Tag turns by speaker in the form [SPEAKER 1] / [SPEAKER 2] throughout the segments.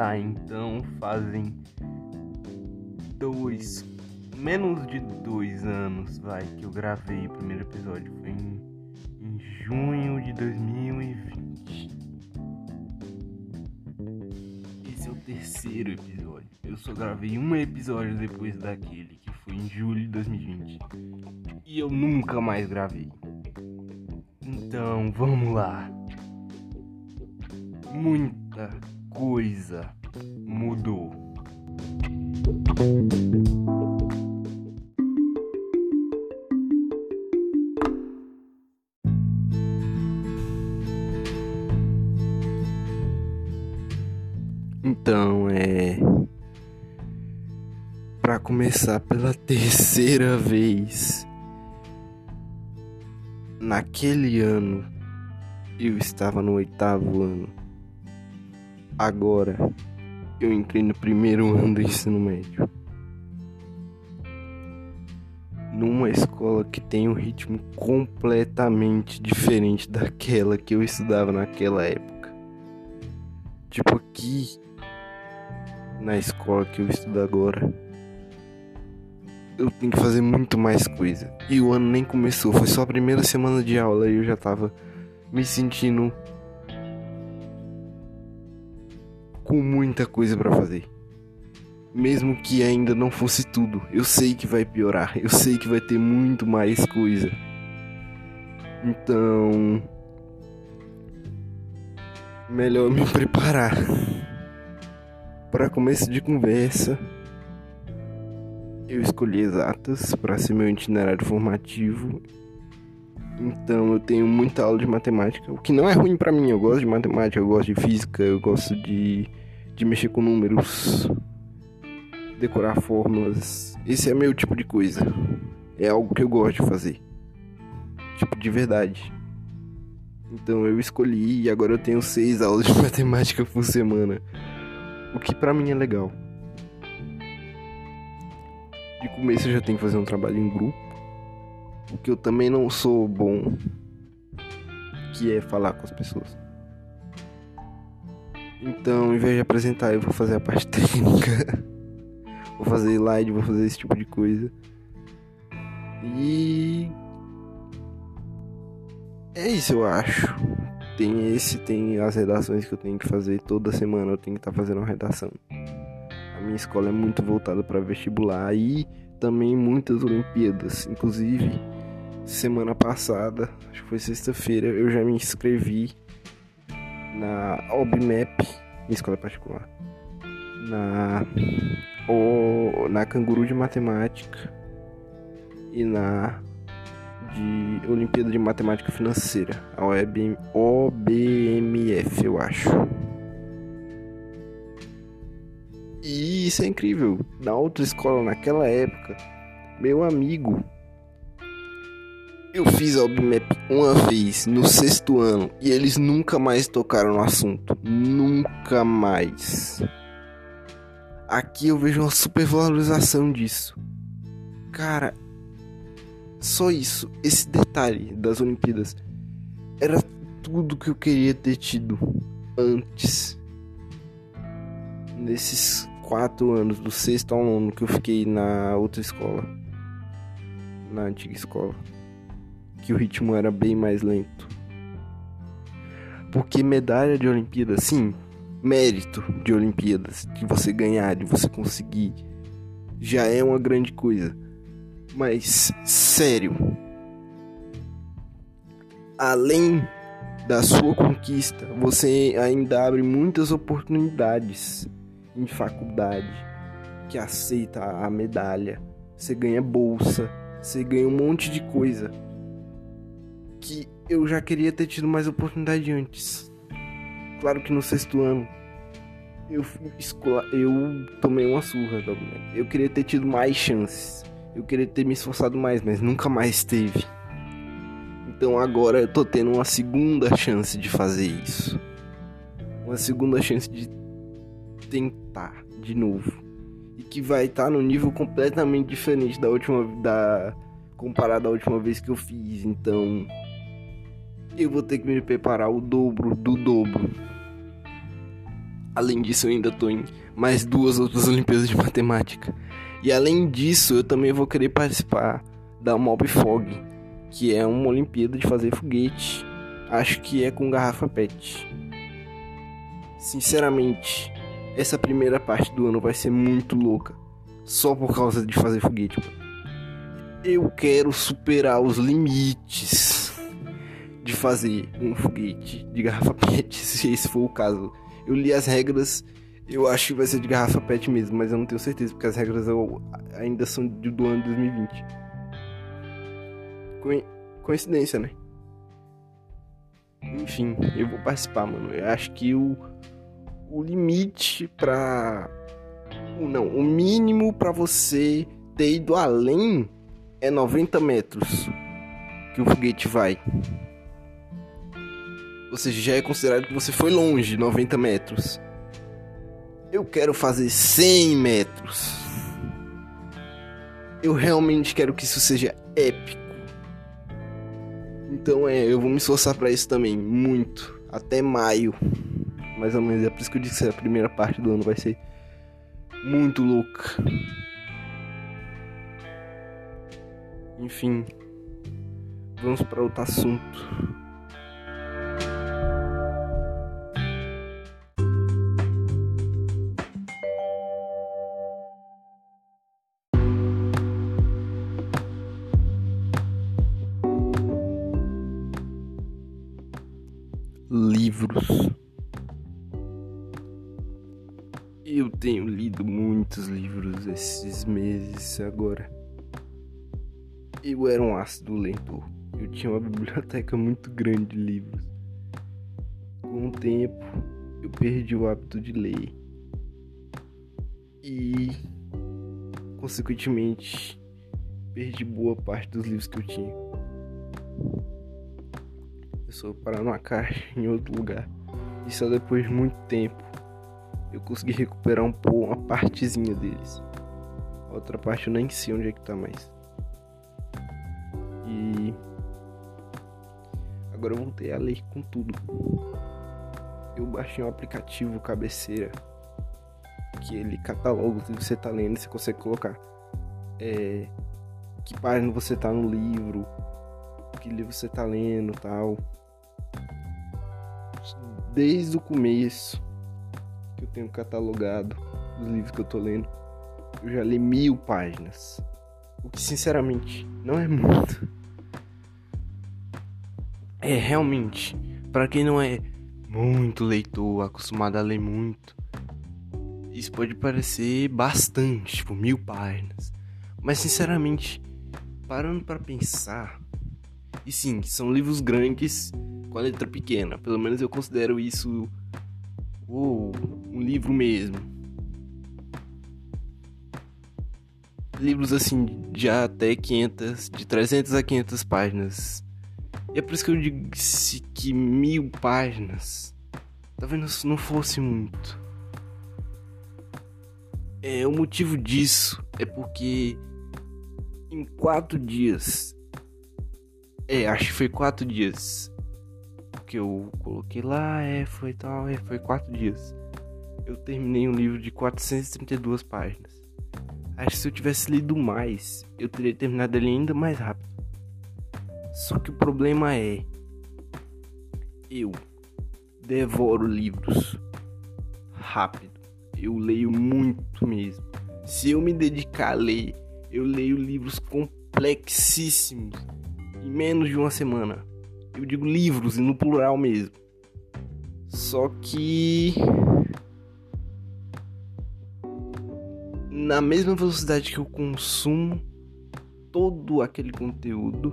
[SPEAKER 1] Tá, então fazem dois, menos de dois anos, vai, que eu gravei o primeiro episódio. Foi em, em junho de 2020. Esse é o terceiro episódio. Eu só gravei um episódio depois daquele, que foi em julho de 2020. E eu nunca mais gravei. Então, vamos lá. Muita coisa mudou. Então é para começar pela terceira vez. Naquele ano eu estava no oitavo ano. Agora eu entrei no primeiro ano do ensino médio. Numa escola que tem um ritmo completamente diferente daquela que eu estudava naquela época. Tipo aqui na escola que eu estudo agora, eu tenho que fazer muito mais coisa. E o ano nem começou, foi só a primeira semana de aula e eu já tava me sentindo com muita coisa para fazer. Mesmo que ainda não fosse tudo, eu sei que vai piorar, eu sei que vai ter muito mais coisa. Então, melhor me preparar. Para começo de conversa, eu escolhi exatas para ser meu itinerário formativo. Então eu tenho muita aula de matemática, o que não é ruim para mim. Eu gosto de matemática, eu gosto de física, eu gosto de, de mexer com números, decorar fórmulas. Esse é meu tipo de coisa. É algo que eu gosto de fazer. Tipo, de verdade. Então eu escolhi e agora eu tenho seis aulas de matemática por semana. O que para mim é legal. De começo eu já tenho que fazer um trabalho em grupo. O que eu também não sou bom. Que é falar com as pessoas. Então, ao invés de apresentar, eu vou fazer a parte técnica. vou fazer slide, vou fazer esse tipo de coisa. E. É isso, eu acho tem esse, tem as redações que eu tenho que fazer toda semana, eu tenho que estar tá fazendo uma redação. A minha escola é muito voltada para vestibular e também muitas Olimpíadas. Inclusive, semana passada, acho que foi sexta-feira, eu já me inscrevi na OBMAP, minha escola é particular, na, o, na Canguru de Matemática e na de Olimpíada de Matemática Financeira, a OBMF, eu acho. E isso é incrível. Na outra escola, naquela época, meu amigo, eu fiz a OBMAP uma vez no sexto ano e eles nunca mais tocaram no assunto. Nunca mais. Aqui eu vejo uma supervalorização disso. Cara, só isso, esse detalhe das Olimpíadas era tudo que eu queria ter tido antes. Nesses quatro anos, do sexto ao nono, que eu fiquei na outra escola, na antiga escola, que o ritmo era bem mais lento. Porque medalha de Olimpíada, sim, mérito de Olimpíadas, de você ganhar, de você conseguir, já é uma grande coisa. Mas, sério, além da sua conquista, você ainda abre muitas oportunidades em faculdade que aceita a medalha. Você ganha bolsa, você ganha um monte de coisa que eu já queria ter tido mais oportunidade antes. Claro que no sexto ano eu, eu tomei uma surra, eu queria ter tido mais chances. Eu queria ter me esforçado mais, mas nunca mais teve. Então agora eu tô tendo uma segunda chance de fazer isso. Uma segunda chance de tentar de novo. E que vai estar tá no nível completamente diferente da última da comparado à última vez que eu fiz. Então eu vou ter que me preparar o dobro do dobro. Além disso, eu ainda tô em mais duas outras Olimpíadas de Matemática. E além disso, eu também vou querer participar da Mob Fog, que é uma Olimpíada de fazer foguete. Acho que é com garrafa PET. Sinceramente, essa primeira parte do ano vai ser muito louca. Só por causa de fazer foguete. Eu quero superar os limites de fazer um foguete de garrafa PET, se esse for o caso. Eu li as regras, eu acho que vai ser de garrafa PET mesmo, mas eu não tenho certeza, porque as regras ainda são do ano 2020. Coincidência, né? Enfim, eu vou participar, mano. Eu acho que o, o limite pra. Não, o mínimo para você ter ido além é 90 metros que o foguete vai. Ou seja, já é considerado que você foi longe, 90 metros. Eu quero fazer 100 metros. Eu realmente quero que isso seja épico. Então é, eu vou me esforçar para isso também, muito. Até maio. Mais ou menos. É por isso que eu disse que a primeira parte do ano vai ser muito louca. Enfim, vamos para outro assunto. Livros. Eu tenho lido muitos livros esses meses agora. Eu era um ácido leitor. Eu tinha uma biblioteca muito grande de livros. Com o tempo, eu perdi o hábito de ler. E, consequentemente, perdi boa parte dos livros que eu tinha pessoa parar numa caixa em outro lugar. E só depois de muito tempo eu consegui recuperar um pouco, uma partezinha deles. A outra parte eu nem sei onde é que tá mais. E agora eu voltei a ler com tudo. Eu baixei um aplicativo cabeceira que ele cataloga o que você tá lendo você consegue colocar é, que página você tá no livro, que livro você tá lendo tal desde o começo que eu tenho catalogado os livros que eu tô lendo. Eu já li mil páginas. O que sinceramente não é muito. É realmente, para quem não é muito leitor, acostumado a ler muito, isso pode parecer bastante, tipo mil páginas. Mas sinceramente, parando para pensar, e sim, são livros grandes com a letra pequena. Pelo menos eu considero isso oh, um livro mesmo. Livros assim de até 500, de 300 a 500 páginas. E é por isso que eu disse que mil páginas talvez não fosse muito. É, o motivo disso é porque em quatro dias é, acho que foi quatro dias que eu coloquei lá, é, foi tal, é, foi quatro dias. Eu terminei um livro de 432 páginas. Acho que se eu tivesse lido mais, eu teria terminado ele ainda mais rápido. Só que o problema é. Eu devoro livros rápido. Eu leio muito mesmo. Se eu me dedicar a ler, eu leio livros complexíssimos menos de uma semana. Eu digo livros e no plural mesmo. Só que na mesma velocidade que eu consumo todo aquele conteúdo,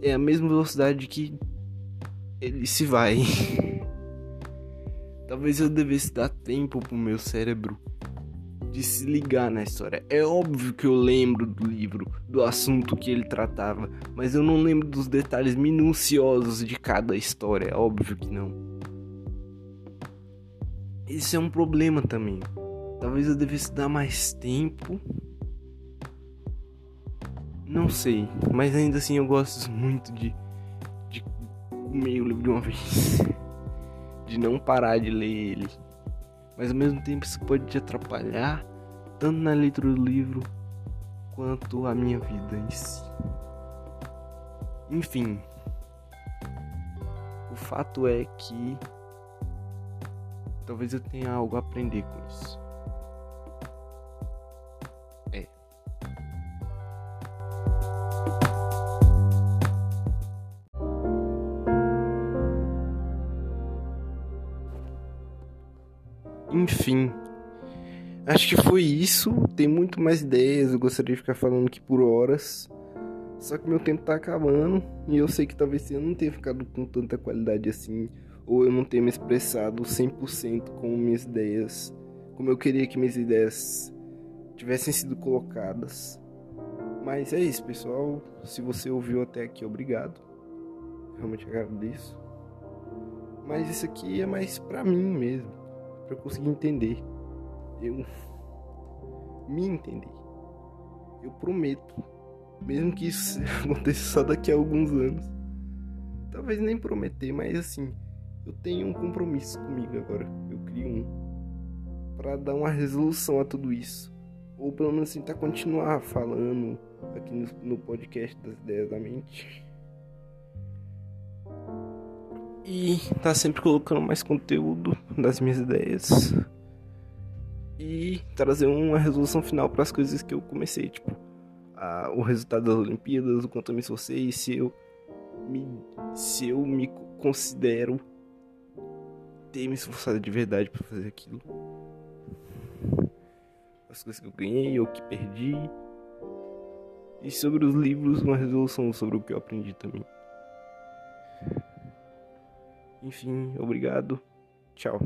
[SPEAKER 1] é a mesma velocidade que ele se vai. Talvez eu devesse dar tempo pro meu cérebro de se ligar na história. É óbvio que eu lembro do livro, do assunto que ele tratava, mas eu não lembro dos detalhes minuciosos de cada história. É óbvio que não. Esse é um problema também. Talvez eu devesse dar mais tempo. Não sei, mas ainda assim eu gosto muito de, de comer o livro de uma vez. De não parar de ler ele Mas ao mesmo tempo isso pode te atrapalhar tanto na leitura do livro quanto a minha vida em si. Enfim, o fato é que talvez eu tenha algo a aprender com isso. Enfim, acho que foi isso. Tem muito mais ideias. Eu gostaria de ficar falando aqui por horas. Só que meu tempo tá acabando e eu sei que talvez eu não tenha ficado com tanta qualidade assim, ou eu não tenha me expressado 100% com minhas ideias, como eu queria que minhas ideias tivessem sido colocadas. Mas é isso, pessoal. Se você ouviu até aqui, obrigado. Realmente agradeço. Mas isso aqui é mais pra mim mesmo, para eu conseguir entender. Eu me entender. Eu prometo mesmo que isso aconteça só daqui a alguns anos. Talvez nem prometer, mas assim, eu tenho um compromisso comigo agora. Eu crio um. para dar uma resolução a tudo isso. Ou pelo menos tentar continuar falando aqui no, no podcast das ideias da mente. E tá sempre colocando mais conteúdo das minhas ideias. E trazer uma resolução final para as coisas que eu comecei, tipo a, o resultado das Olimpíadas, o quanto eu me esforcei, se eu me, se eu me considero ter me esforçado de verdade para fazer aquilo. As coisas que eu ganhei ou que perdi. E sobre os livros, uma resolução sobre o que eu aprendi também. Enfim, obrigado. Tchau.